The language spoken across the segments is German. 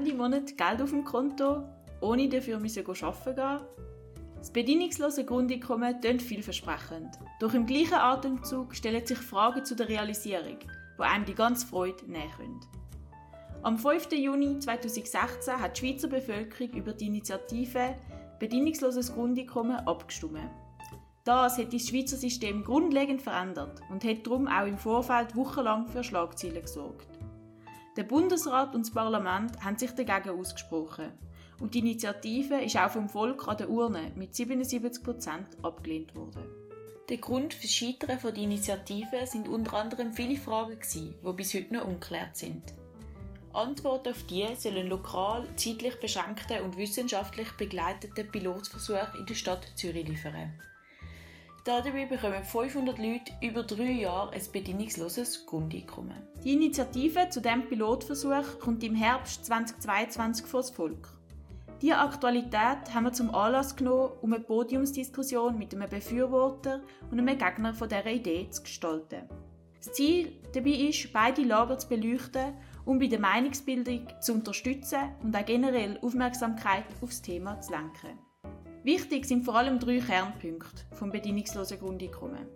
Ende Monat Geld auf dem Konto, ohne dafür müssen arbeiten gehen. Das bedingungslose Grundeinkommen klingt vielversprechend. Doch im gleichen Atemzug stellen sich Fragen zu der Realisierung, wo einem die ganze Freude näher können. Am 5. Juni 2016 hat die Schweizer Bevölkerung über die Initiative Bedingungsloses Grundeinkommen abgestimmt. Das hat das Schweizer System grundlegend verändert und hat darum auch im Vorfeld wochenlang für Schlagzeilen gesorgt. Der Bundesrat und das Parlament haben sich dagegen ausgesprochen und die Initiative ist auch vom Volk an der Urne mit 77% abgelehnt worden. Der Grund für das Scheitern der Initiative sind unter anderem viele Fragen, die bis heute noch ungeklärt sind. Antworten auf die sollen lokal, zeitlich beschränkte und wissenschaftlich begleitete Pilotversuche in der Stadt Zürich liefern. Dabei bekommen 500 Leute über drei Jahre ein bedingungsloses Grundeinkommen. Die Initiative zu diesem Pilotversuch kommt im Herbst 2022 vor das Volk. Diese Aktualität haben wir zum Anlass genommen, um eine Podiumsdiskussion mit einem Befürworter und einem Gegner von dieser Idee zu gestalten. Das Ziel dabei ist, beide Lager zu beleuchten um bei der Meinungsbildung zu unterstützen und auch generell Aufmerksamkeit auf das Thema zu lenken. Wichtig sind vor allem drei Kernpunkte vom bedingungslosen Grundeinkommen.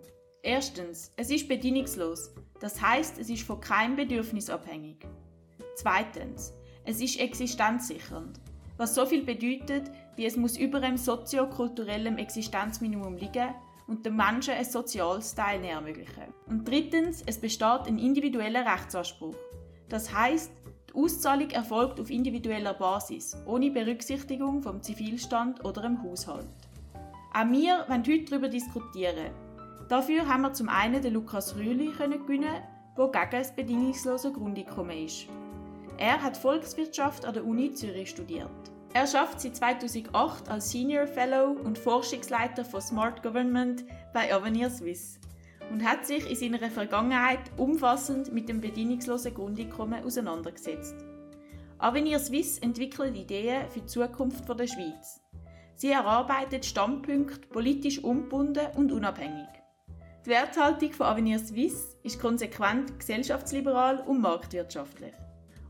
Erstens, es ist bedingungslos, das heißt, es ist von keinem Bedürfnis abhängig. Zweitens, es ist existenzsichernd, was so viel bedeutet, wie es muss über einem soziokulturellen Existenzminimum liegen und dem Menschen ein soziales Teilnehmen ermöglichen. Und drittens, es besteht ein individueller Rechtsanspruch, das heißt, die Auszahlung erfolgt auf individueller Basis, ohne Berücksichtigung vom Zivilstand oder dem Haushalt. Auch wir wollen heute darüber diskutieren. Dafür haben wir zum einen den Lukas Rühli gewinnen, der gegen das bedingungslose Grundeinkommen ist. Er hat Volkswirtschaft an der Uni Zürich studiert. Er arbeitet seit 2008 als Senior Fellow und Forschungsleiter von Smart Government bei Avenir Suisse und hat sich in seiner Vergangenheit umfassend mit dem bedingungslosen Grundeinkommen auseinandergesetzt. Avenir Suisse entwickelt Ideen für die Zukunft der Schweiz. Sie erarbeitet Standpunkte politisch ungebunden und unabhängig. Die Werthaltung von Avenir Suisse ist konsequent gesellschaftsliberal und marktwirtschaftlich.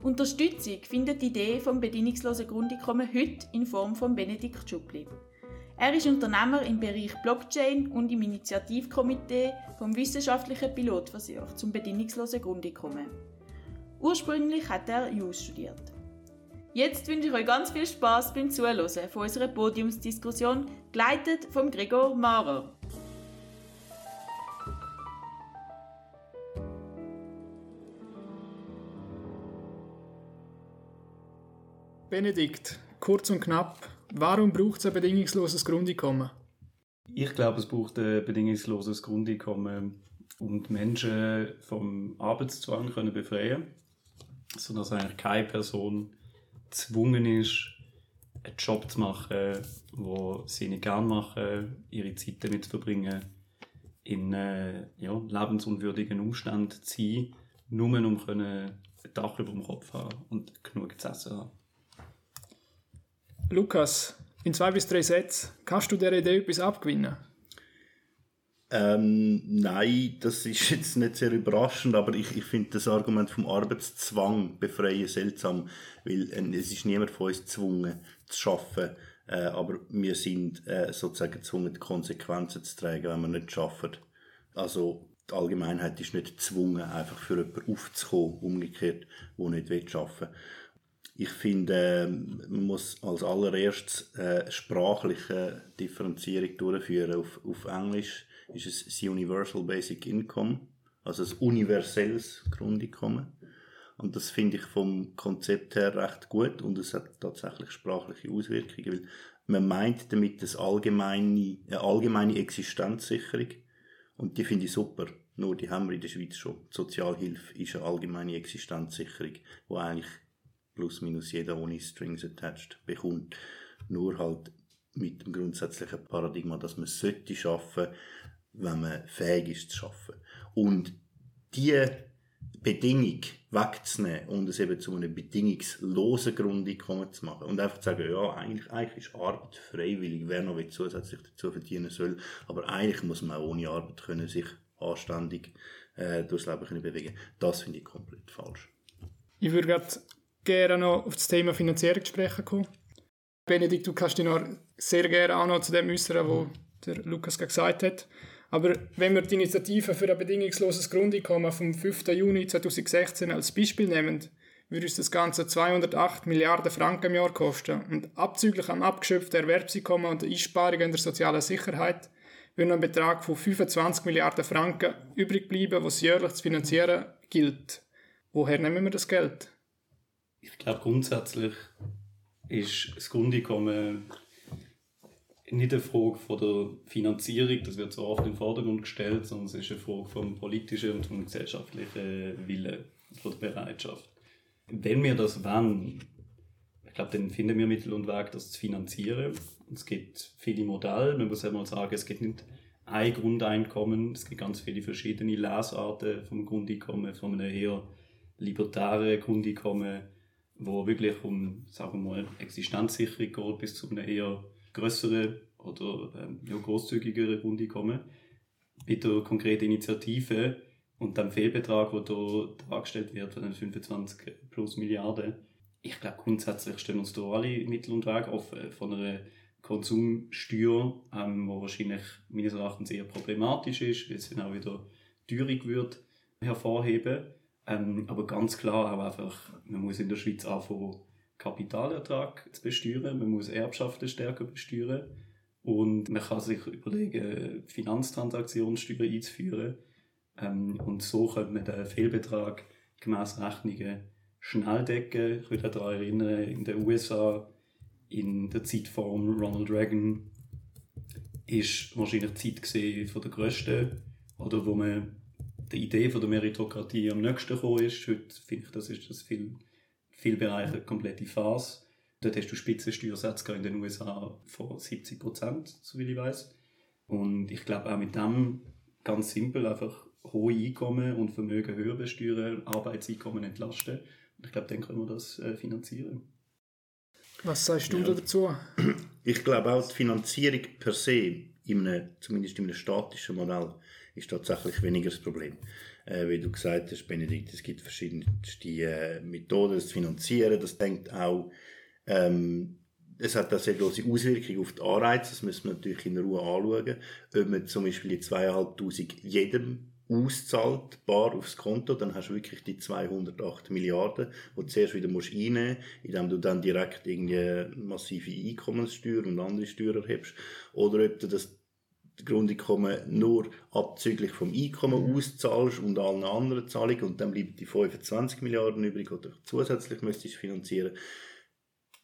Unterstützung findet die Idee vom bedingungslosen Grundeinkommen heute in Form von Benedikt Schuppli. Er ist Unternehmer im Bereich Blockchain und im Initiativkomitee vom wissenschaftlichen Pilotversuch zum bedingungslosen Grundeinkommen. Ursprünglich hat er Jus studiert. Jetzt wünsche ich euch ganz viel Spaß beim Zuhören von unserer Podiumsdiskussion, geleitet von Gregor Maurer. Benedikt, kurz und knapp, Warum braucht es ein bedingungsloses Grundeinkommen? Ich glaube, es braucht ein bedingungsloses Grundeinkommen, um die Menschen vom Arbeitszwang können befreien sodass eigentlich keine Person gezwungen ist, einen Job zu machen, wo sie nicht gerne machen, ihre Zeit damit zu verbringen, in äh, ja, lebensunwürdigen Umständen zu sein, nur um ein Dach über dem Kopf haben und genug zu essen haben. Lukas, in zwei bis drei Sätzen, kannst du der Idee etwas abgewinnen? Ähm, nein, das ist jetzt nicht sehr überraschend, aber ich, ich finde das Argument vom Arbeitszwang befreien seltsam, weil äh, es ist niemand von uns gezwungen zu arbeiten, äh, aber wir sind äh, sozusagen gezwungen, die Konsequenzen zu tragen, wenn wir nicht arbeiten. Also die Allgemeinheit ist nicht gezwungen, einfach für jemanden aufzukommen, umgekehrt, der nicht arbeiten will. Ich finde, ähm, man muss als allererstes äh, sprachliche Differenzierung durchführen. Auf, auf Englisch ist es das Universal Basic Income, also das universelles Grundeinkommen. Und das finde ich vom Konzept her recht gut und es hat tatsächlich sprachliche Auswirkungen, weil man meint damit das allgemeine, eine allgemeine Existenzsicherung und die finde ich super. Nur die haben wir in der Schweiz schon. Die Sozialhilfe ist eine allgemeine Existenzsicherung, wo eigentlich plus minus jeder ohne Strings attached bekommt. Nur halt mit dem grundsätzlichen Paradigma, dass man sollte schaffen, wenn man fähig ist zu schaffen. Und die Bedingung wegzunehmen und es eben zu einem bedingungslosen Grundeinkommen zu machen. Und einfach zu sagen, ja, eigentlich, eigentlich ist Arbeit freiwillig, wer noch zusätzlich dazu verdienen soll. Aber eigentlich muss man auch ohne Arbeit können sich anständig äh, durchs Leben können bewegen. Das finde ich komplett falsch. Ich würde gerne noch auf das Thema Finanzierung zu sprechen kommen. Benedikt, du kannst dich noch sehr gerne auch noch zu dem äußern, was der Lukas gesagt hat. Aber wenn wir die Initiative für ein bedingungsloses Grundeinkommen vom 5. Juni 2016 als Beispiel nehmen, würde uns das Ganze 208 Milliarden Franken im Jahr kosten. Und abzüglich am abgeschöpften Erwerbseinkommen und der Einsparungen in der sozialen Sicherheit würde ein Betrag von 25 Milliarden Franken übrig bleiben, was jährlich zu finanzieren gilt. Woher nehmen wir das Geld? Ich glaube, grundsätzlich ist das Grundeinkommen nicht eine Frage von der Finanzierung, das wird so oft in den Vordergrund gestellt, sondern es ist eine Frage vom politischen und vom gesellschaftlichen Willen, von der Bereitschaft. Wenn wir das wollen, ich glaube, dann finden wir Mittel und Wege, das zu finanzieren. Es gibt viele Modelle, man muss einmal sagen, es gibt nicht ein Grundeinkommen, es gibt ganz viele verschiedene Lesarten vom Grundeinkommen, von einem eher libertären Grundeinkommen, wo wirklich um, sagen wir mal, Existenzsicherung geht, bis zu einem eher größeren oder ähm, ja, großzügigeren Grundeinkommen. Mit der konkreten Initiative und dem Fehlbetrag, der hier dargestellt wird, von den 25 plus Milliarden, ich glaube, grundsätzlich stehen uns da alle Mittel und Wege offen. Von einer Konsumsteuer, ähm, die wahrscheinlich meines Erachtens eher problematisch ist, weil es dann auch wieder Teuerung wird hervorheben. Ähm, aber ganz klar auch einfach, man muss in der Schweiz anfangen, Kapitalertrag zu besteuern, man muss Erbschaften stärker besteuern. Und man kann sich überlegen, Finanztransaktionssteuer einzuführen. Ähm, und so könnte man den Fehlbetrag gemäß Rechnungen schnell decken. Ich würde daran erinnern, in den USA, in der Zeit von Ronald Reagan, ist wahrscheinlich die Zeit von der grössten, oder wo man die Idee von der Meritokratie am nächsten gekommen ist. Heute finde ich, das ist das viel, viel Bereiche komplette Phase. Dort hast du Spitzensteuersätze in den USA von 70 Prozent, so wie ich weiß. Und ich glaube auch mit dem ganz simpel einfach hohe Einkommen und Vermögen höher besteuern, Arbeitseinkommen entlasten. Und ich glaube, dann können wir das äh, finanzieren. Was sagst du ja. dazu? Ich glaube auch, die Finanzierung per se, in einem, zumindest in einem statischen Modell, ist tatsächlich weniger das Problem. Äh, wie du gesagt hast, Benedikt, es gibt verschiedene äh, Methoden, das finanzieren. Das denkt auch, ähm, es hat eine sehr große Auswirkung auf die Anreize. Das müssen wir natürlich in Ruhe anschauen. Ob man zum Beispiel die 2'500 jedem auszahlt, bar aufs Konto, dann hast du wirklich die 208 Milliarden, die du zuerst wieder musst einnehmen musst, indem du dann direkt irgendwie massive Einkommenssteuer und andere Steuern erhebst. Oder ob du das Grundeinkommen nur abzüglich vom Einkommen mhm. auszahlst und allen anderen Zahlungen und dann bleiben die 25 Milliarden übrig oder zusätzlich müsstest du finanzieren.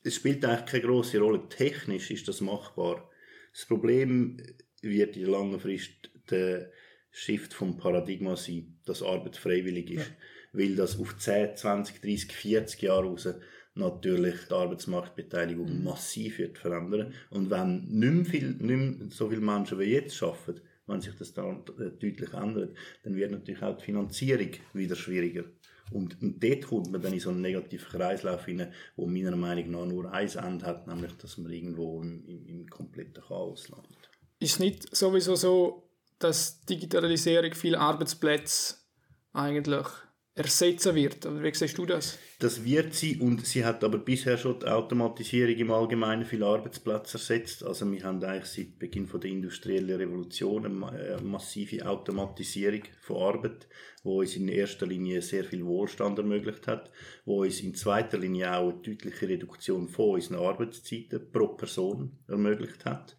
Es spielt eigentlich keine große Rolle. Technisch ist das machbar. Das Problem wird in der langen Frist der Shift vom Paradigma sein, dass Arbeit freiwillig ist. Ja. Weil das auf 10, 20, 30, 40 Jahre raus natürlich die Arbeitsmarktbeteiligung mhm. massiv wird verändern. Und wenn nicht mehr, viel, nicht mehr so viele Menschen wie jetzt arbeiten, wenn sich das dann deutlich ändert, dann wird natürlich auch die Finanzierung wieder schwieriger. Und, und dort kommt man dann in so einen negativen Kreislauf hinein, wo meiner Meinung nach nur ein Ende hat, nämlich, dass man irgendwo im, im, im kompletten Chaos landet. Ist nicht sowieso so, dass Digitalisierung viele Arbeitsplätze eigentlich ersetzen wird. Oder wie siehst du das? Das wird sie und sie hat aber bisher schon die Automatisierung im Allgemeinen viele Arbeitsplätze ersetzt. Also wir haben eigentlich seit Beginn von der industriellen Revolution eine äh, massive Automatisierung von Arbeit, wo uns in erster Linie sehr viel Wohlstand ermöglicht hat, wo uns in zweiter Linie auch eine deutliche Reduktion von unseren Arbeitszeiten pro Person ermöglicht hat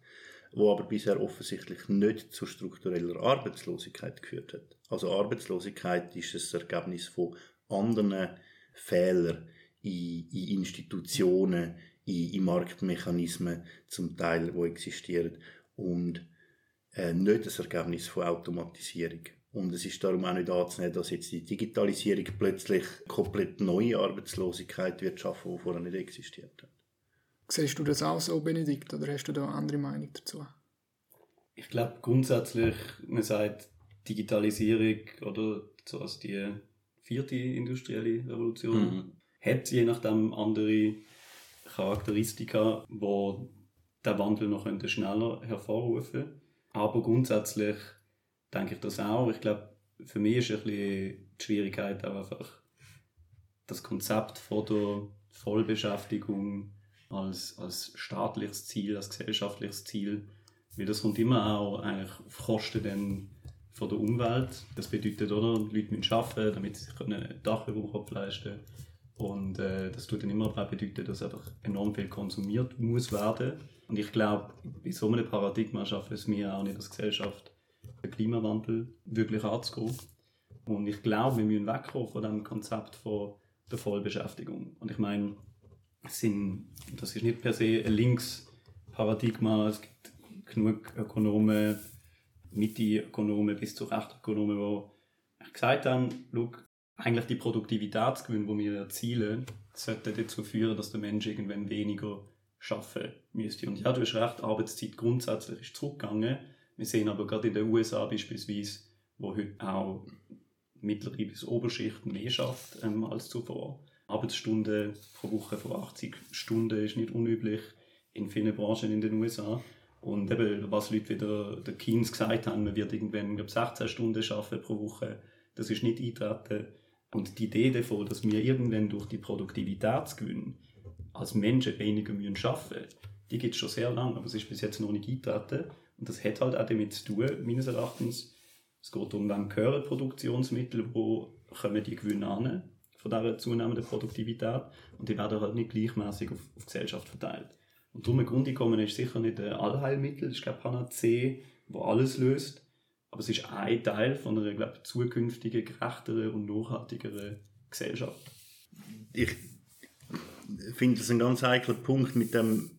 wo aber bisher offensichtlich nicht zu struktureller Arbeitslosigkeit geführt hat. Also Arbeitslosigkeit ist das Ergebnis von anderen Fehlern in, in Institutionen, in, in, Marktmechanismen zum Teil, wo existieren und äh, nicht das Ergebnis von Automatisierung. Und es ist darum auch nicht anzunehmen, dass jetzt die Digitalisierung plötzlich komplett neue Arbeitslosigkeit wird schaffen, die vorher nicht existiert hat. Siehst du das auch so, Benedikt, oder hast du da eine andere Meinung dazu? Ich glaube grundsätzlich, man sagt Digitalisierung oder so als die vierte industrielle Revolution mhm. hat je nachdem andere Charakteristika, wo der Wandel noch schneller hervorrufen Aber grundsätzlich denke ich das auch. Ich glaube, für mich ist ein bisschen die Schwierigkeit auch einfach das Konzept von der Vollbeschäftigung als, als staatliches Ziel, als gesellschaftliches Ziel, weil das kommt immer auch eigentlich auf Kosten dann von der Umwelt. Das bedeutet, oder, die Leute müssen arbeiten, damit sie sich ein Dach über dem Kopf leisten können. Und äh, das tut dann immer auch bedeuten, dass einfach enorm viel konsumiert muss werden. Und ich glaube, bei so einem Paradigma schaffen es mir auch nicht als Gesellschaft, den Klimawandel wirklich anzugehen. Und ich glaube, wir müssen wegkommen von dem Konzept von der Vollbeschäftigung. Und ich meine, sind, das ist nicht per se ein Linksparadigma. Es gibt genug Ökonomen, Mitte-Ökonomen bis zu Rechtökonomen, die gesagt haben, eigentlich die Produktivitätsgewinn, die wir erzielen, sollte dazu führen, dass der Mensch irgendwann weniger schaffen müsste. Und ja, du hast recht, Arbeitszeit grundsätzlich ist zurückgegangen. Wir sehen aber gerade in den USA beispielsweise, wo heute auch mittlere bis Oberschicht mehr schafft ähm, als zuvor. Arbeitsstunden pro Woche von 80 Stunden ist nicht unüblich in vielen Branchen in den USA. Und eben, was Leute wie der, der Keynes gesagt haben, man wird irgendwann glaub, 16 Stunden schaffen pro Woche, das ist nicht eintreten. Und die Idee davon, dass wir irgendwann durch die Produktivitätsgewinn als Menschen weniger arbeiten müssen, die gibt es schon sehr lange, aber es ist bis jetzt noch nicht eintreten. Und das hat halt auch damit zu tun, meines Erachtens, es geht um, wann gehören Produktionsmittel, wo kommen die Gewinne an von dieser zunehmenden Produktivität und die werden halt nicht gleichmäßig auf, auf die Gesellschaft verteilt. Und darum ein Grundeinkommen ist sicher nicht ein Allheilmittel, das ist kein Panacee, wo alles löst, aber es ist ein Teil von einer glaub, zukünftigen, gerechteren und nachhaltigeren Gesellschaft. Ich finde das ein ganz heikler Punkt mit dem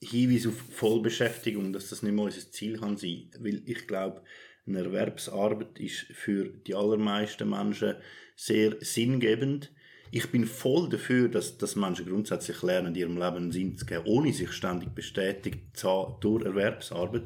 Hinweis auf Vollbeschäftigung, dass das nicht mehr unser Ziel kann sein. Weil ich glaube, eine Erwerbsarbeit ist für die allermeisten Menschen sehr sinngebend. Ich bin voll dafür, dass, dass Menschen grundsätzlich lernen, ihrem Leben Sinn zu geben, ohne sich ständig bestätigt zu haben durch Erwerbsarbeit.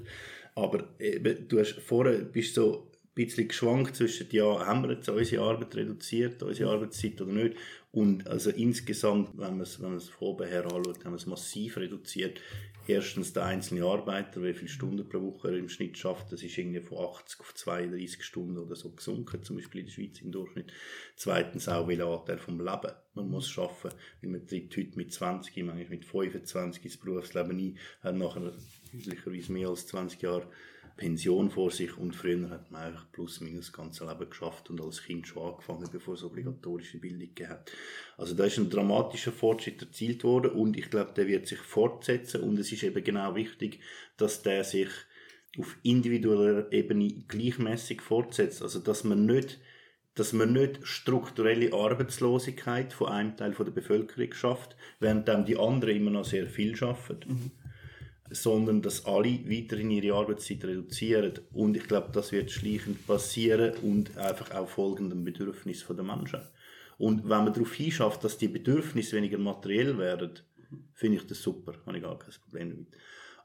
Aber eben, du hast vorher bist so bisschen geschwankt zwischen, ja, haben wir jetzt unsere Arbeit reduziert, unsere Arbeitszeit oder nicht? Und also insgesamt, wenn man es, wenn man es von oben her anschaut, haben wir es massiv reduziert erstens der einzelne Arbeiter, wie viele Stunden pro Woche er im Schnitt schafft, das ist irgendwie von 80 auf 32 Stunden oder so gesunken, zum Beispiel in der Schweiz im Durchschnitt. Zweitens auch, welcher Anteil vom Leben man muss schaffen, weil man tritt heute mit 20, manchmal mit 25 ins Berufsleben ein, hat nachher üblicherweise mehr als 20 Jahre Pension vor sich und früher hat man eigentlich plus minus das ganze Leben geschafft und als Kind schon angefangen, bevor es obligatorische Bildung gegeben Also da ist ein dramatischer Fortschritt erzielt worden und ich glaube, der wird sich fortsetzen und es ist eben genau wichtig, dass der sich auf individueller Ebene gleichmäßig fortsetzt. Also dass man nicht dass man nicht strukturelle Arbeitslosigkeit von einem Teil der Bevölkerung schafft, während dann die anderen immer noch sehr viel schaffen. Mhm sondern dass alle weiterhin ihre Arbeitszeit reduzieren. Und ich glaube, das wird schleichend passieren und einfach auch folgendem Bedürfnis der Menschen. Und wenn man darauf hinschafft, dass die Bedürfnisse weniger materiell werden, finde ich das super, habe ich gar kein Problem damit.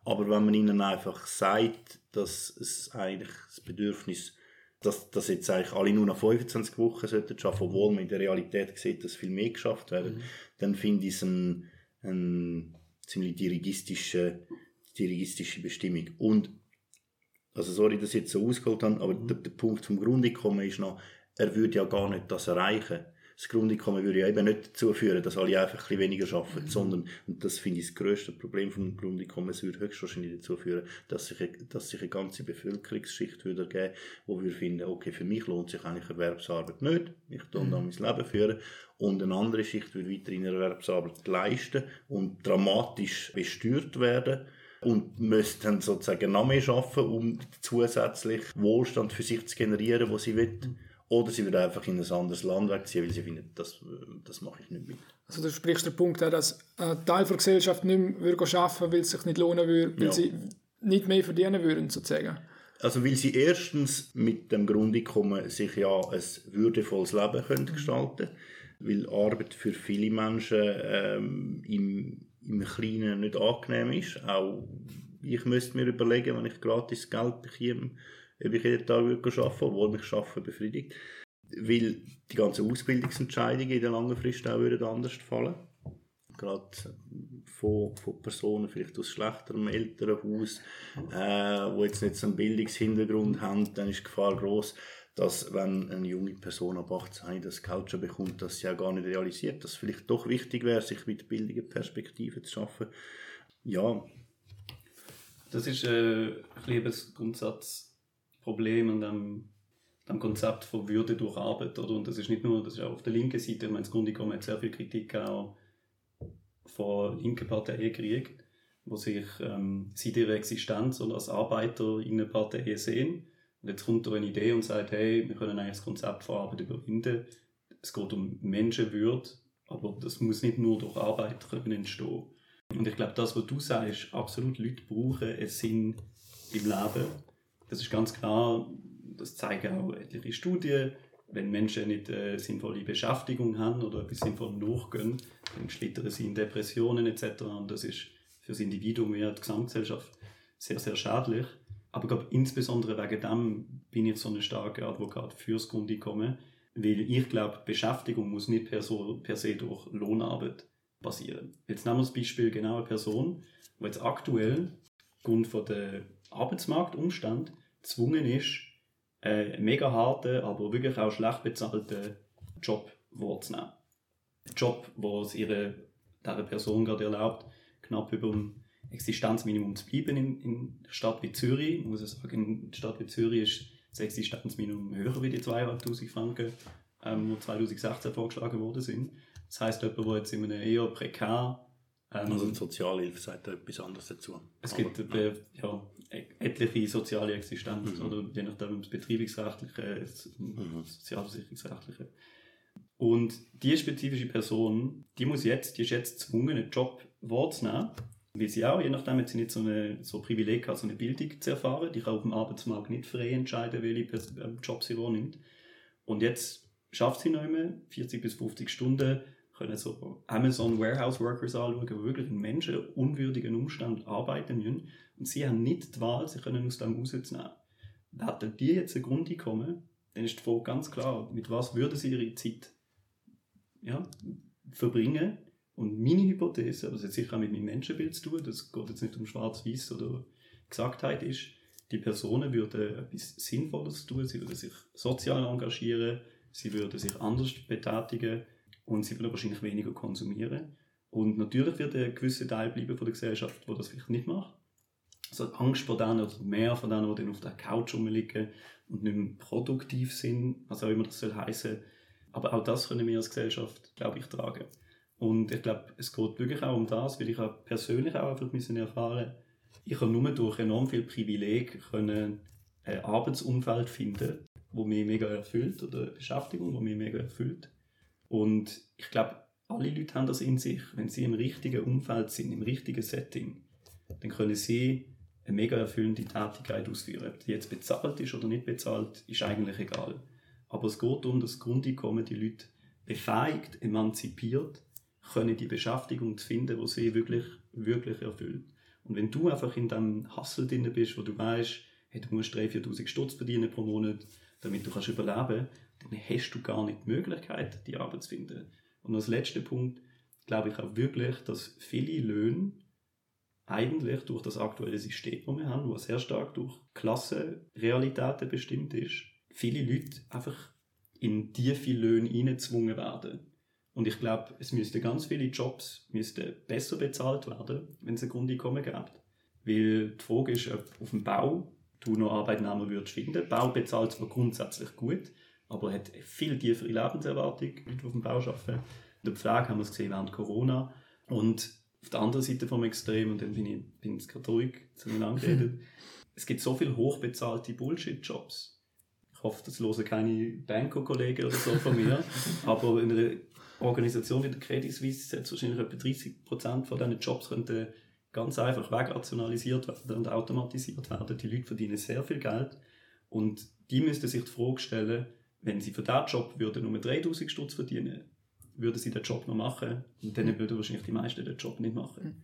Aber wenn man ihnen einfach sagt, dass es eigentlich das Bedürfnis, dass, dass jetzt eigentlich alle nur nach 25 Wochen sollten arbeiten, obwohl man in der Realität sieht, dass viel mehr geschafft werden, mhm. dann finde ich es ein, ein ziemlich dirigistischer dirigistische Bestimmung. Und, also sorry, dass ich jetzt so ausgeholt habe, aber der, der Punkt vom Grundeinkommen ist noch, er würde ja gar nicht das erreichen. Das Grundeinkommen würde ja eben nicht dazu führen, dass alle einfach ein bisschen weniger arbeiten, mhm. sondern, und das finde ich das grösste Problem vom Grundeinkommen, es würde höchstwahrscheinlich dazu führen, dass sich, dass sich eine ganze Bevölkerungsschicht würde geben, wo wir finden, okay, für mich lohnt sich eigentlich Erwerbsarbeit nicht, ich tue mhm. dann mein Leben führen, und eine andere Schicht würde weiterhin Erwerbsarbeit leisten und dramatisch besteuert werden und müsste dann sozusagen noch mehr arbeiten, um zusätzlich Wohlstand für sich zu generieren, wo sie will. Oder sie würde einfach in ein anderes Land wegziehen, weil sie findet, das, das mache ich nicht mit. Also du sprichst den Punkt an, dass ein Teil der Gesellschaft nicht mehr würde arbeiten weil es sich nicht lohnen würde, weil ja. sie nicht mehr verdienen würden, sozusagen. Also weil sie erstens mit dem Grundeinkommen sich ja ein würdevolles Leben können mhm. gestalten weil Arbeit für viele Menschen ähm, im im Kleinen nicht angenehm ist. Auch ich müsste mir überlegen, wenn ich gratis Geld bekomme, ob ich jeden Tag arbeiten würde, obwohl mich Arbeiten befriedigt. Weil die ganzen Ausbildungsentscheidungen in der langen Frist auch würden anders fallen. Gerade von, von Personen vielleicht aus schlechterem Elternhaus, äh, die jetzt nicht so einen Bildungshintergrund haben, dann ist die Gefahr groß, dass wenn eine junge Person ab 18 das schon bekommt, dass sie auch gar nicht realisiert, dass es vielleicht doch wichtig wäre, sich mit bildenden Perspektiven zu schaffen. Ja. Das ist äh, ein das Grundsatzproblem an dem, dem Konzept von Würde durch Arbeit. Oder? Und das ist nicht nur, das ist auch auf der linken Seite, ich meine, das Grunde genommen hat sehr viel Kritik auch von linken Parteien gekriegt, wo sich ähm, seit ihrer Existenz oder als Arbeiter in einer Partei sehen und jetzt kommt da eine Idee und sagt, hey, wir können eigentlich das Konzept von Arbeit überwinden. Es geht um Menschenwürde, aber das muss nicht nur durch Arbeit entstehen. Und ich glaube, das, was du sagst, absolut Leute brauchen einen Sinn im Leben. Das ist ganz klar, das zeigen auch etliche Studien. Wenn Menschen nicht eine sinnvolle Beschäftigung haben oder etwas sinnvoll nachgehen, dann schlittern sie in Depressionen etc. Und das ist für das Individuum wie die Gesamtgesellschaft sehr, sehr schädlich. Aber glaub, insbesondere wegen dem bin ich so ein starker Advokat fürs Grundeinkommen, weil ich glaube, Beschäftigung muss nicht per, so, per se durch Lohnarbeit passieren. Jetzt nehmen wir das Beispiel genau Person, die jetzt aktuell aufgrund der Arbeitsmarktumstand gezwungen ist, einen mega harten, aber wirklich auch schlecht bezahlten Job wahrzunehmen. Job, der es ihre, dieser Person gerade erlaubt, knapp über Existenzminimum zu bleiben in, in der Stadt wie Zürich. Ich muss sagen, in der Stadt wie Zürich ist das Existenzminimum höher wie die 2'500 Franken, ähm, die 2016 vorgeschlagen worden sind. Das heisst, jemand, der jetzt in einem eher prekär ähm, also die Sozialhilfe sagt etwas anderes dazu. Es gibt Aber, ja. ja. etliche soziale Existenz, mhm. oder je nachdem das betriebsrechtliche, das mhm. sozialversicherungsrechtliche. Und die spezifische Person, die muss jetzt, die ist jetzt gezwungen, einen Job wahrzunehmen, weil sie auch, je nachdem, hat sie nicht so, eine, so ein Privileg hat, so eine Bildung zu erfahren. Die kann auf dem Arbeitsmarkt nicht frei entscheiden, welche ähm, Job sie wahrnimmt. Und jetzt schafft sie noch immer 40 bis 50 Stunden, können so Amazon Warehouse Workers anschauen, die wirklich in menschenunwürdigen Umständen arbeiten müssen. Und sie haben nicht die Wahl, sie können aus dem rauszunehmen. Hätten die jetzt ein Grundeinkommen, dann ist die Frage ganz klar, mit was würden sie ihre Zeit ja, verbringen, und meine Hypothese, aber das hat sicher auch mit meinem Menschenbild zu tun, das geht jetzt nicht um Schwarz-Weiß oder Gesagtheit, ist, die Personen würden etwas Sinnvolles tun, sie würden sich sozial engagieren, sie würden sich anders betätigen und sie würden wahrscheinlich weniger konsumieren. Und natürlich wird ein gewisser Teil bleiben von der Gesellschaft, der das vielleicht nicht macht. Also Angst vor denen oder mehr von denen, die dann auf der Couch rumliegen und nicht mehr produktiv sind, was auch immer das soll. Aber auch das können wir als Gesellschaft, glaube ich, tragen. Und ich glaube, es geht wirklich auch um das, weil ich persönlich auch einfach müssen erfahren ich habe nur durch enorm viel Privileg können ein Arbeitsumfeld finden, wo mich mega erfüllt oder eine Beschäftigung, wo mich mega erfüllt. Und ich glaube, alle Leute haben das in sich. Wenn sie im richtigen Umfeld sind, im richtigen Setting, dann können sie eine mega erfüllende Tätigkeit ausführen. Ob die jetzt bezahlt ist oder nicht bezahlt, ist eigentlich egal. Aber es geht um das Grundeinkommen, die Leute befähigt, emanzipiert können die Beschäftigung zu finden, die sie wirklich, wirklich erfüllt. Und wenn du einfach in dem Hustle drin bist, wo du weißt, hey, du musst 3.000, 4.000 Stutz verdienen pro Monat, damit du kannst überleben dann hast du gar nicht die Möglichkeit, die Arbeit zu finden. Und als letzter Punkt glaube ich auch wirklich, dass viele Löhne eigentlich durch das aktuelle System, das wir haben, was sehr stark durch Klassenrealitäten bestimmt ist, viele Leute einfach in tiefe Löhne hineingezwungen werden. Und ich glaube, es müssten ganz viele Jobs müssten besser bezahlt werden, wenn es ein Grundeinkommen gibt. Weil die Frage ist, ob auf dem Bau du noch Arbeitnehmer würdest finden. Bau bezahlt zwar grundsätzlich gut, aber hat viel tiefere Lebenserwartung, Leute, die auf dem Bau arbeiten. In der Pflege haben wir es gesehen während Corona. Und auf der anderen Seite vom Extrem, und dann bin ich, bin ich gerade ruhig zu mir angeredet, es gibt so viele hochbezahlte Bullshit-Jobs. Ich hoffe, das hören keine Banker-Kollegen oder so von mir. aber in einer Organisation wie der Credit Suisse setzt wahrscheinlich etwa 30 Prozent von diesen Jobs könnten ganz einfach wegrationalisiert werden und automatisiert werden. Die Leute verdienen sehr viel Geld und die müssten sich die Frage stellen, wenn sie für diesen Job würden nur 3000 Stutz verdienen, würden sie den Job noch machen und dann würden wahrscheinlich die meisten den Job nicht machen. Mhm.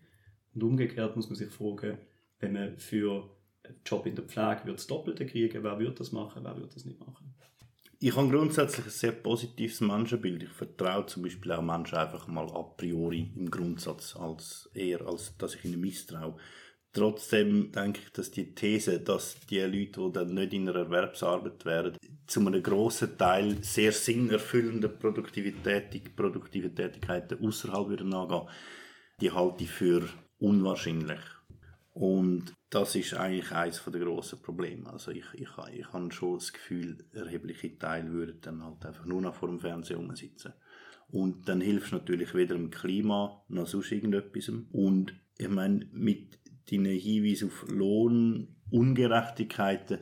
Und umgekehrt muss man sich fragen, wenn man für einen Job in der Pflege das Doppelte kriegen, wer würde das machen, wer würde das nicht machen? Ich habe grundsätzlich ein sehr positives Menschenbild. Ich vertraue zum Beispiel auch Menschen einfach mal a priori im Grundsatz, als eher als dass ich ihnen misstraue. Trotzdem denke ich, dass die These, dass die Leute, die dann nicht in einer Erwerbsarbeit wären, zu einem grossen Teil sehr sinnerfüllende Produktivität, produktive Tätigkeiten außerhalb würden angehen, die halte ich für unwahrscheinlich. Und das ist eigentlich eines der grossen Probleme. Also ich, ich, ich habe schon das Gefühl, erhebliche Teile würden dann halt einfach nur noch vor dem Fernseher sitzen. Und dann hilfst du natürlich weder dem Klima noch sonst irgendetwas. Und ich meine, mit deinen Hinweisen auf Lohnungerechtigkeiten,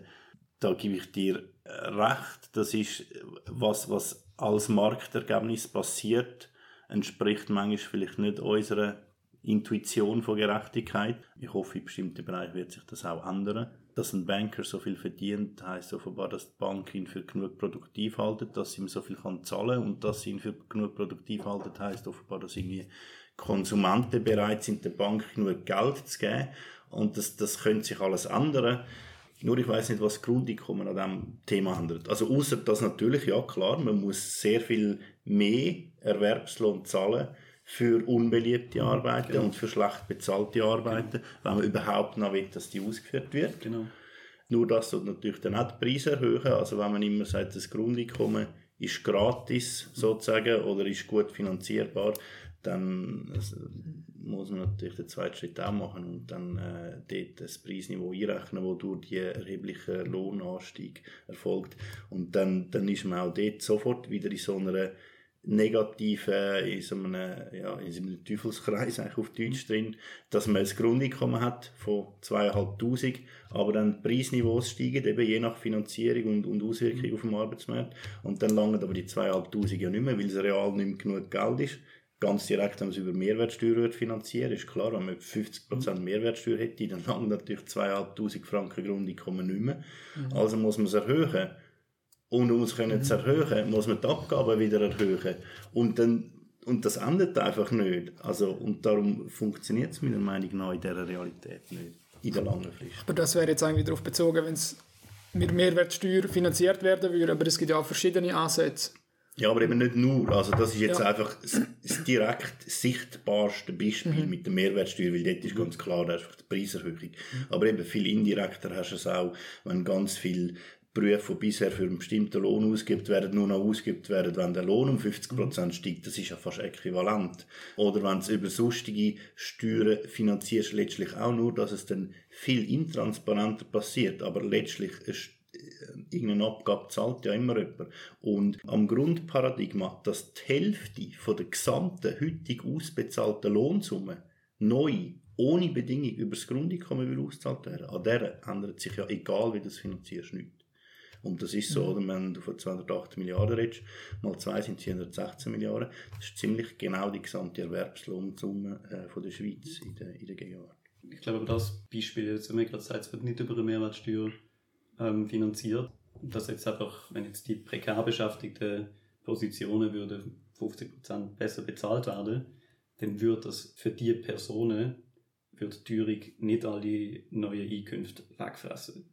da gebe ich dir recht. Das ist was, was als Marktergebnis passiert, entspricht manchmal vielleicht nicht unserer Intuition von Gerechtigkeit. Ich hoffe, in bestimmten Bereichen wird sich das auch ändern. Dass ein Banker so viel verdient, heißt offenbar, dass die Bank ihn für genug produktiv haltet, dass sie ihm so viel kann zahlen und dass sie ihn für genug produktiv haltet, heißt offenbar, dass irgendwie Konsumenten bereit sind, der Bank genug Geld zu geben. Und das, das könnte sich alles ändern. Nur ich weiß nicht, was das Grundeinkommen an diesem Thema ändert. Also außer dass natürlich, ja klar, man muss sehr viel mehr Erwerbslohn zahlen für unbeliebte Arbeiten genau. und für schlecht bezahlte Arbeiten, genau. wenn man überhaupt noch will, dass die ausgeführt wird. Genau. Nur das wird natürlich dann auch die Preise erhöhen. Also wenn man immer sagt, das Grundeinkommen ist gratis sozusagen oder ist gut finanzierbar, dann also, muss man natürlich den zweiten Schritt auch machen und dann äh, dort das Preisniveau einrechnen, wo durch die erhebliche Lohnanstieg erfolgt. Und dann, dann ist man auch dort sofort wieder in so einer negativen, in so einem, ja, in so einem Teufelskreis eigentlich auf Deutsch drin, dass man das Grundeinkommen hat von 2'500, aber dann die Preisniveaus steigen, eben je nach Finanzierung und, und Auswirkung auf dem Arbeitsmarkt. Und dann langen aber die 2'500 ja nicht mehr, weil es real nicht mehr genug Geld ist ganz direkt wenn man es über Mehrwertsteuer finanzieren ist klar, wenn man 50% Mehrwertsteuer hätte, dann haben natürlich 2'500 Franken Grundeinkommen nicht mehr. Mhm. Also muss man es erhöhen. Und um es mhm. zu erhöhen, muss man die Abgaben wieder erhöhen. Und, dann, und das endet einfach nicht. Also, und darum funktioniert es meiner Meinung nach in dieser Realität nicht. In der langen Frist. Aber das wäre jetzt eigentlich darauf bezogen, wenn es mit Mehrwertsteuer finanziert werden würde, aber es gibt ja auch verschiedene Ansätze. Ja, aber eben nicht nur. Also das ist jetzt ja. einfach das, direkt sichtbarste Beispiel mhm. mit der Mehrwertsteuer, weil dort ist ganz klar, einfach die Preiserhöhung. Mhm. Aber eben viel indirekter hast du es auch, wenn ganz viel Berufe, die bisher für einen bestimmten Lohn ausgibt werden, nur noch ausgibt werden, wenn der Lohn um 50% mhm. steigt. Das ist ja fast äquivalent. Oder wenn es über sonstige Steuern finanzierst, letztlich auch nur, dass es dann viel intransparenter passiert, aber letztlich ist irgendeine Abgabe zahlt ja immer jemand. Und am Grundparadigma, dass die Hälfte von der gesamten heutig ausbezahlten Lohnsumme neu, ohne Bedingung, über das Grundeinkommen ausgezahlt werden, an der ändert sich ja, egal wie du das finanzierst, nichts. Und das ist so, oder? wenn du von 208 Milliarden redest, mal zwei sind 416 Milliarden, das ist ziemlich genau die gesamte Erwerbslohnsumme äh, von der Schweiz in der, in der Gegenwart. Ich glaube, das Beispiel, jetzt, wenn man gerade sagt, es wird nicht über eine Mehrwertsteuer ähm, finanziert. Dass jetzt einfach, wenn jetzt die prekar beschäftigten Positionen würde 50% besser bezahlt werden, dann würde das für die Personen wird die Teuerung nicht all die neuen Einkünfte wegfressen.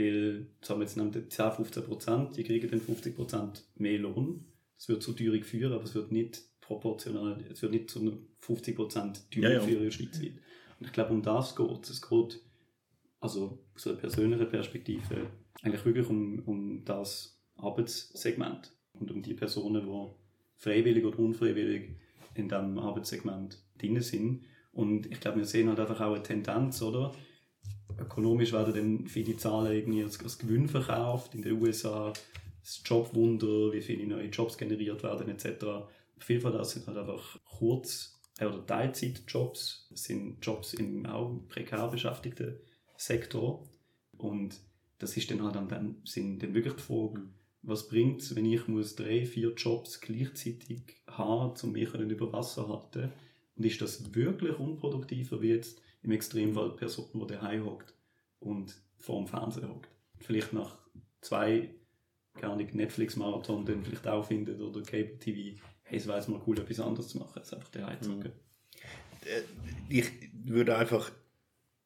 Weil, sagen wir jetzt nehmen 10, 15 Prozent, die kriegen dann 50 Prozent mehr Lohn. Das wird zu Teuerung führen, aber es wird nicht proportional, es wird nicht zu einer 50 Prozent Teuerung ja, ja. führen schweizweit. Und ich glaube, um das geht es. Es geht also aus einer persönlichen Perspektive, eigentlich wirklich um, um das Arbeitssegment und um die Personen, die freiwillig oder unfreiwillig in diesem Arbeitssegment drin sind. Und ich glaube, wir sehen halt einfach auch eine Tendenz, oder? Ökonomisch werden dann viele Zahlen irgendwie als, als Gewinn verkauft in den USA, das Jobwunder, wie viele neue Jobs generiert werden, etc. Viel von das sind halt einfach Kurz- oder Teilzeitjobs, das sind Jobs im auch prekar Beschäftigten Sektor. Und das ist dann halt dann, sind dann wirklich die Frage, was bringt es, wenn ich muss drei, vier Jobs gleichzeitig haben, um mich über Wasser zu halten? Und ist das wirklich unproduktiver wie jetzt im Extremfall die Person, die daheim hockt und vor dem Fernseher hockt? Vielleicht nach zwei, gar nicht Netflix-Marathon dann vielleicht auch findet oder Cable TV, hey, es wäre mal cool, etwas anderes zu machen, als einfach daheim zu hocken. Äh, ich würde einfach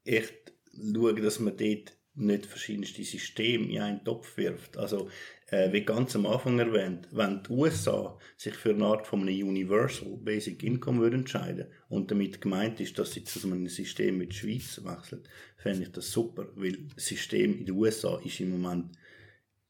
echt schauen, dass man dort nicht verschiedenste Systeme in einen Topf wirft. Also, äh, wie ganz am Anfang erwähnt, wenn die USA sich für eine Art von einem Universal Basic Income würden entscheiden und damit gemeint ist, dass sie zu einem System mit der Schweiz wechseln, fände ich das super, weil das System in den USA ist im Moment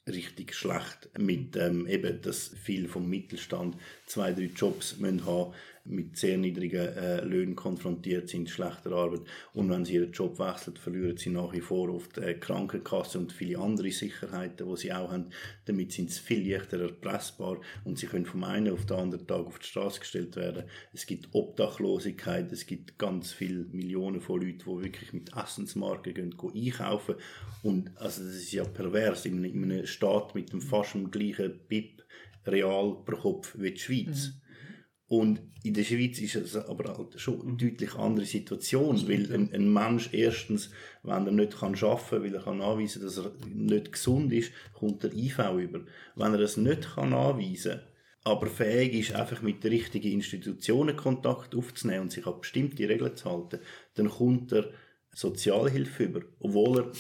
richtig schlecht mit ähm, eben, dass viel vom Mittelstand zwei, drei Jobs müssen haben mit sehr niedrigen äh, Löhnen konfrontiert sind, schlechter Arbeit. Und wenn sie ihren Job wechseln, verlieren sie nach wie vor oft äh, Krankenkasse und viele andere Sicherheiten, die sie auch haben. Damit sind sie viel leichter erpressbar und sie können vom einen auf den anderen Tag auf die Straße gestellt werden. Es gibt Obdachlosigkeit, es gibt ganz viele Millionen von Leuten, die wirklich mit Essensmarken gehen, gehen einkaufen. Und also das ist ja pervers in in einem Staat mit dem fast dem gleichen BIP real pro Kopf wie die Schweiz. Mhm und in der Schweiz ist es aber halt schon eine deutlich andere Situation, weil ein, ein, Mensch erstens, wenn er nicht kann arbeiten kann, weil er kann nachweisen dass er nicht gesund ist, kommt er IV über. Wenn er es nicht kann nachweisen aber fähig ist, einfach mit den richtigen Institutionen Kontakt aufzunehmen und sich an bestimmte Regeln zu halten, dann kommt er Sozialhilfe über, obwohl er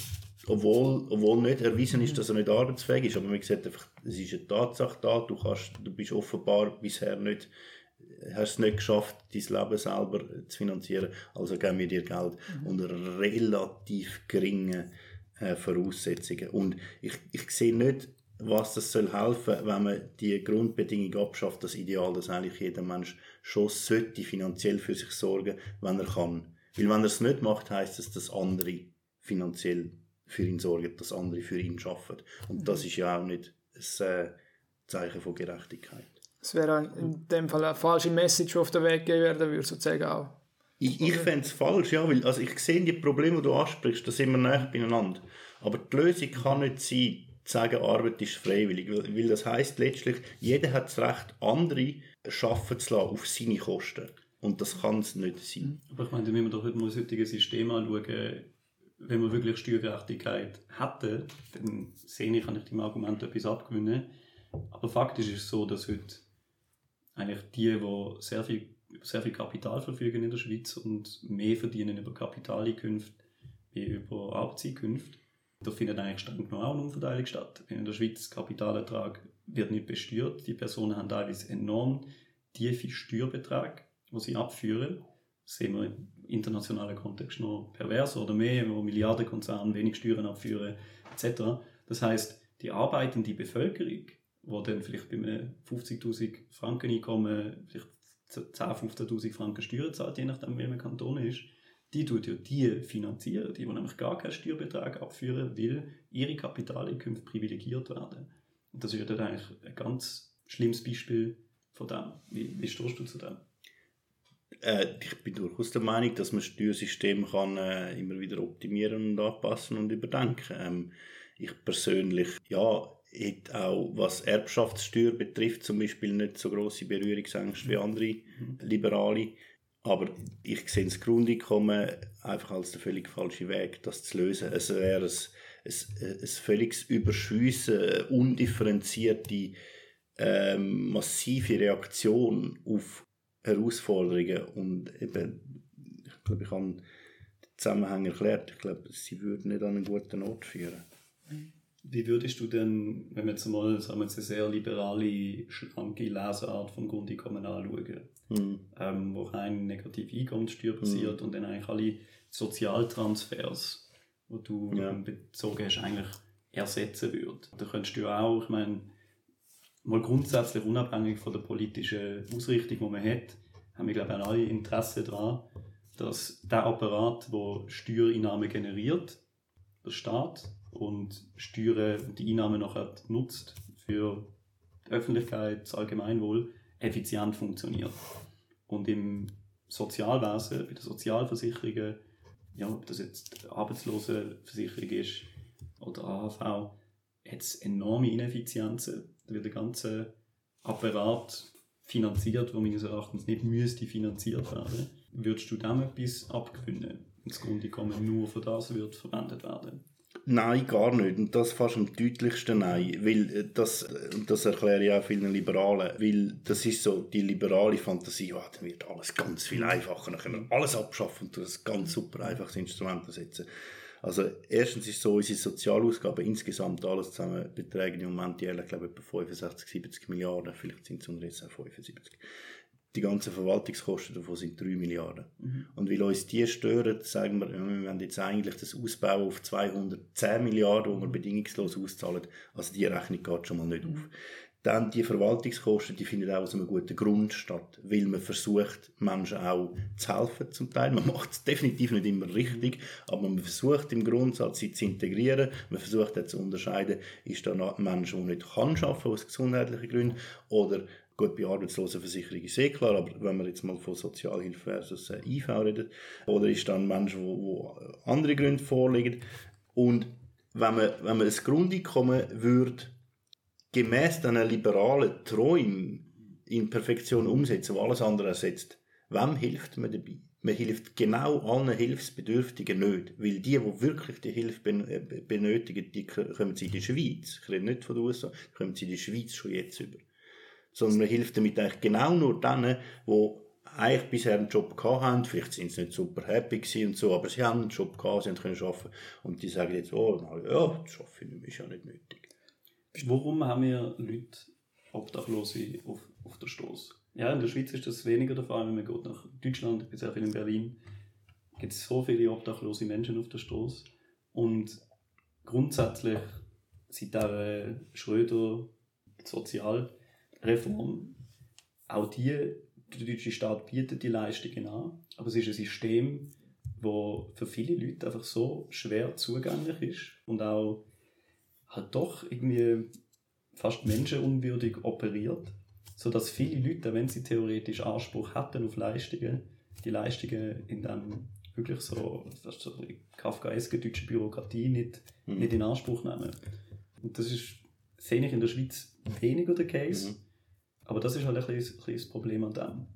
obwohl, obwohl nicht erwiesen ist, dass er nicht arbeitsfähig ist. Aber man sieht einfach, es ist eine Tatsache da, du, kannst, du bist offenbar bisher nicht hast es nicht geschafft, dein Leben selber zu finanzieren, also geben wir dir Geld mhm. unter relativ geringen äh, Voraussetzungen. Und ich, ich sehe nicht, was das soll helfen, wenn man die Grundbedingung abschafft, das Ideal, dass eigentlich jeder Mensch schon sollte finanziell für sich sorgen, wenn er kann. Weil wenn er es nicht macht, heißt es, dass andere finanziell für ihn sorgen, dass andere für ihn schaffen. Und das mhm. ist ja auch nicht ein äh, Zeichen von Gerechtigkeit. Es wäre in dem Fall eine falsche Message, die auf den Weg gehen würde, würde ich sozusagen auch. Ich, ich fände es falsch, ja, weil also ich sehe die Probleme, die du ansprichst, da sind wir näher beieinander. Aber die Lösung kann nicht sein, zu sagen, Arbeit ist freiwillig, weil, weil das heißt letztlich, jeder hat das Recht, andere arbeiten zu lassen auf seine Kosten. Und das kann es nicht sein. Aber ich meine, wenn wir doch heute mal das heutige System anschauen, wenn wir wirklich Steuergerechtigkeit hätten, dann sehe ich, kann ich dem Argument etwas abgewinnen. Aber faktisch ist es so, dass heute eigentlich die, die sehr viel, sehr viel Kapital verfügen in der Schweiz und mehr verdienen über Kapitaleinkünfte wie über Arbeitseinkünfte. Da findet eigentlich streng genommen auch eine Umverteilung statt. In der Schweiz Kapitalertrag wird nicht besteuert. Die Personen haben teilweise enorm tiefe Steuerbeträge, die sie abführen. Das sehen wir im internationalen Kontext noch pervers oder mehr, wo Milliardenkonzerne wenig Steuern abführen, etc. Das heißt, die arbeitende Bevölkerung wo dann vielleicht bei einem 50'000 Franken Einkommen vielleicht 10'000, 15'000 Franken Steuern zahlt, je nachdem, wie man Kanton ist, die tut ja die finanzieren, die, die nämlich gar keinen Steuerbetrag abführen, weil ihre Kapitaleinkünfte privilegiert werden. Und das ist dann eigentlich ein ganz schlimmes Beispiel von dem. Wie, wie stehst du zu dem? Äh, ich bin durchaus der Meinung, dass man das Steuersystem kann, äh, immer wieder optimieren und anpassen und überdenken. Ähm, ich persönlich, ja, hat auch, was Erbschaftssteuer betrifft, zum Beispiel nicht so große Berührungsängste wie andere mhm. Liberale. Aber ich sehe das Grundeinkommen einfach als der völlig falsche Weg, das zu lösen. Es wäre ein, ein, ein völliges Überschüssen, eine undifferenzierte, ähm, massive Reaktion auf Herausforderungen. Und eben, ich glaube, ich habe den Zusammenhang erklärt. Ich glaube, sie würden nicht an einen guten Ort führen. Wie würdest du denn, wenn wir jetzt mal sagen wir jetzt eine sehr liberale, schlanke Leseart vom Grundeinkommen anschauen, mhm. ähm, wo rein negative Einkommenssteuer basiert mhm. und dann eigentlich alle Sozialtransfers, die du ja. bezogen hast, eigentlich ersetzen würde? Da könntest du auch, ich meine, mal grundsätzlich unabhängig von der politischen Ausrichtung, die man hat, haben wir, glaube ich, alle Interesse daran, dass der Apparat, der Steuereinnahmen generiert, der Staat, und Steuern und die Einnahmen nachher nutzt für die Öffentlichkeit, das Allgemeinwohl, effizient funktioniert. Und im Sozialwesen, bei den Sozialversicherungen, ja, ob das jetzt Arbeitslosenversicherung ist oder AHV, hat es enorme Ineffizienzen. Da wird der ganze Apparat finanziert, wo meines Erachtens nicht müsste finanziert werden. Würdest du dem etwas abgewinnen? Das Grundeinkommen nur für das wird verwendet werden? Nein, gar nicht. Und das fast am deutlichsten Nein. Weil äh, das, äh, und das erkläre ich auch vielen Liberalen, weil das ist so die liberale Fantasie, ja, dann wird alles ganz viel einfacher, dann können wir alles abschaffen und das ganz super einfaches Instrument ersetzen. Also erstens ist so, unsere Sozialausgaben insgesamt alles zusammen betragen im Moment jährlich, glaube ich, etwa 65, 70 Milliarden, vielleicht sind es unterdessen auch 75. Die ganzen Verwaltungskosten davon sind 3 Milliarden. Mhm. Und weil uns die stören, sagen wir, wir wollen jetzt eigentlich das Ausbau auf 210 Milliarden, die wir bedingungslos auszahlen. Also die Rechnung geht schon mal nicht mhm. auf. Dann die Verwaltungskosten, die finden auch aus einem guten Grund statt, weil man versucht, Menschen auch zu helfen zum Teil. Man macht es definitiv nicht immer richtig, aber man versucht im Grundsatz, sie zu integrieren. Man versucht auch zu unterscheiden, ist da ein Mensch, der nicht kann arbeiten aus gesundheitlichen Gründen oder Gut, bei Arbeitslosenversicherung ist eh klar, aber wenn wir jetzt mal von Sozialhilfe versus äh, IV reden, oder ist dann ein Mensch, wo, wo andere Gründe vorliegen. Und wenn man, wenn man ein Grundeinkommen würde gemäß diesen liberalen Träumen in Perfektion umsetzen, wo alles andere ersetzt, wem hilft man dabei? Man hilft genau allen Hilfsbedürftigen nicht, weil die, die wirklich die Hilfe äh, benötigen, die kommen sie in die Schweiz. Ich rede nicht von den USA, kommen sie in die Schweiz schon jetzt über. Sondern man hilft damit eigentlich genau nur denen, die eigentlich bisher einen Job gehabt haben, vielleicht sind sie nicht super happy gewesen und so, aber sie haben einen Job gehabt, sie können arbeiten und die sagen jetzt, oh, ja, das schaffe ich nicht, ist ja nicht nötig. Warum haben wir Leute Obdachlose auf, auf der Straße? Ja, in der Schweiz ist das weniger der Fall, wenn man geht nach Deutschland, ich bin sehr viel in Berlin, gibt es so viele obdachlose Menschen auf der Straße. Und grundsätzlich seit der Schröder Sozialreform, auch die, der deutsche Staat bietet die Leistungen an, aber es ist ein System, das für viele Leute einfach so schwer zugänglich ist und auch halt doch irgendwie fast menschenunwürdig operiert, sodass viele Leute, wenn sie theoretisch Anspruch hatten auf Leistungen, die Leistungen in dem wirklich so, fast so kafkaeske deutsche Bürokratie nicht, mhm. nicht in Anspruch nehmen. Und das ist, sehe ich in der Schweiz weniger der Case, mhm. Aber das ist halt ein kleines, kleines Problem an dem.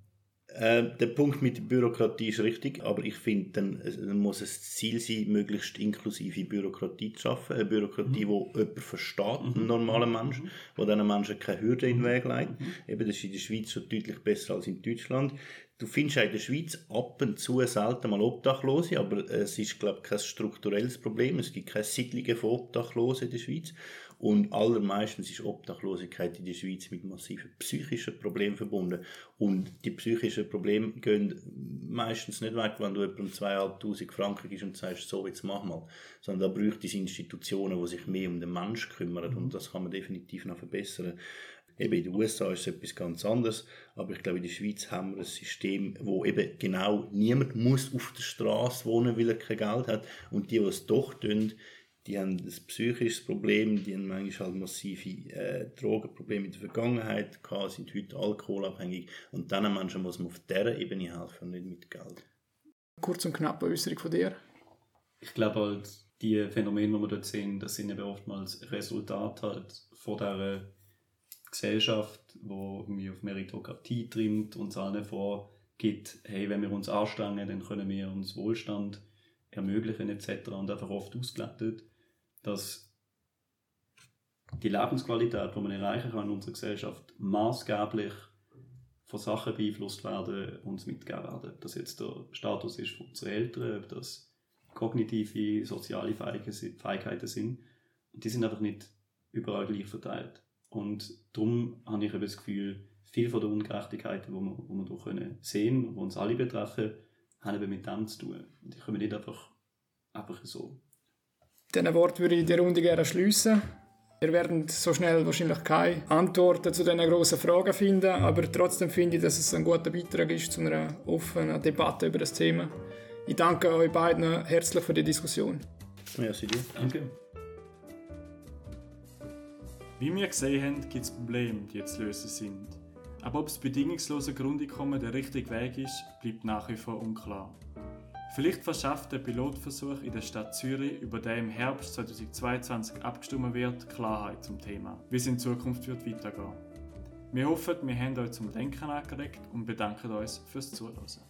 Äh, der Punkt mit der Bürokratie ist richtig, aber ich finde, dann, dann, muss es Ziel sein, möglichst inklusive Bürokratie zu schaffen. Eine Bürokratie, mhm. wo jemand versteht, mhm. einen normalen Menschen, mhm. wo diesen Menschen keine Hürde in den Weg legt. Mhm. Eben, das ist in der Schweiz schon deutlich besser als in Deutschland. Du findest in der Schweiz ab und zu selten mal Obdachlose, aber es ist, glaube ich, kein strukturelles Problem. Es gibt keine Siedlungen von Obdachlosen in der Schweiz. Und allermeistens ist Obdachlosigkeit in der Schweiz mit massiven psychischen Problemen verbunden. Und die psychischen Probleme gehen meistens nicht weg, wenn du jemandem 2'500 Franken gibst und sagst, so, jetzt mach mal. Sondern da braucht es Institutionen, die sich mehr um den Mensch kümmern. Und das kann man definitiv noch verbessern. Eben in den USA ist es etwas ganz anderes, aber ich glaube, in der Schweiz haben wir ein System, wo eben genau niemand muss auf der Straße wohnen, weil er kein Geld hat. Und die, die es doch tun, die haben ein psychisches Problem, die haben manchmal halt massive äh, Drogenprobleme in der Vergangenheit gehabt, sind heute alkoholabhängig und diesen Menschen muss man auf dieser Ebene helfen, nicht mit Geld. Kurz und knapp eine Äußerung von dir. Ich glaube halt, die Phänomene, die wir dort sehen, das sind eben oftmals Resultat halt von dieser Gesellschaft, wo irgendwie auf Meritokratie trimmt und allen vorgibt, hey, wenn wir uns anstrengen, dann können wir uns Wohlstand ermöglichen etc. und einfach oft ausgeleitet dass die Lebensqualität, die man erreichen kann in unserer Gesellschaft, maßgeblich von Sachen beeinflusst werden und mitgegeben werden. Dass jetzt der Status ist von unseren Eltern, ob das kognitive, soziale Fähigkeiten sind. Und die sind einfach nicht überall gleich verteilt. Und darum habe ich das Gefühl, viele von den Ungerechtigkeiten, die wir, die wir hier können sehen die uns alle betreffen, haben eben mit dem zu tun. Und die kommen nicht einfach, einfach so diesen Wort würde ich die Runde gerne schließen. Wir werden so schnell wahrscheinlich keine Antworten zu diesen grossen Fragen finden, aber trotzdem finde ich, dass es ein guter Beitrag ist zu einer offenen Debatte über das Thema. Ich danke euch beiden herzlich für die Diskussion. Merci dir. Danke. Wie wir gesehen haben, gibt es Probleme, die zu lösen sind. Aber ob das bedingungslose Grundeinkommen der richtige Weg ist, bleibt nach wie vor unklar. Vielleicht verschafft der Pilotversuch in der Stadt Zürich, über den im Herbst 2022 abgestimmt wird, Klarheit zum Thema, wie es in Zukunft wird weitergehen. Wir hoffen, wir haben euch zum Denken angeregt und bedanken uns fürs Zuhören.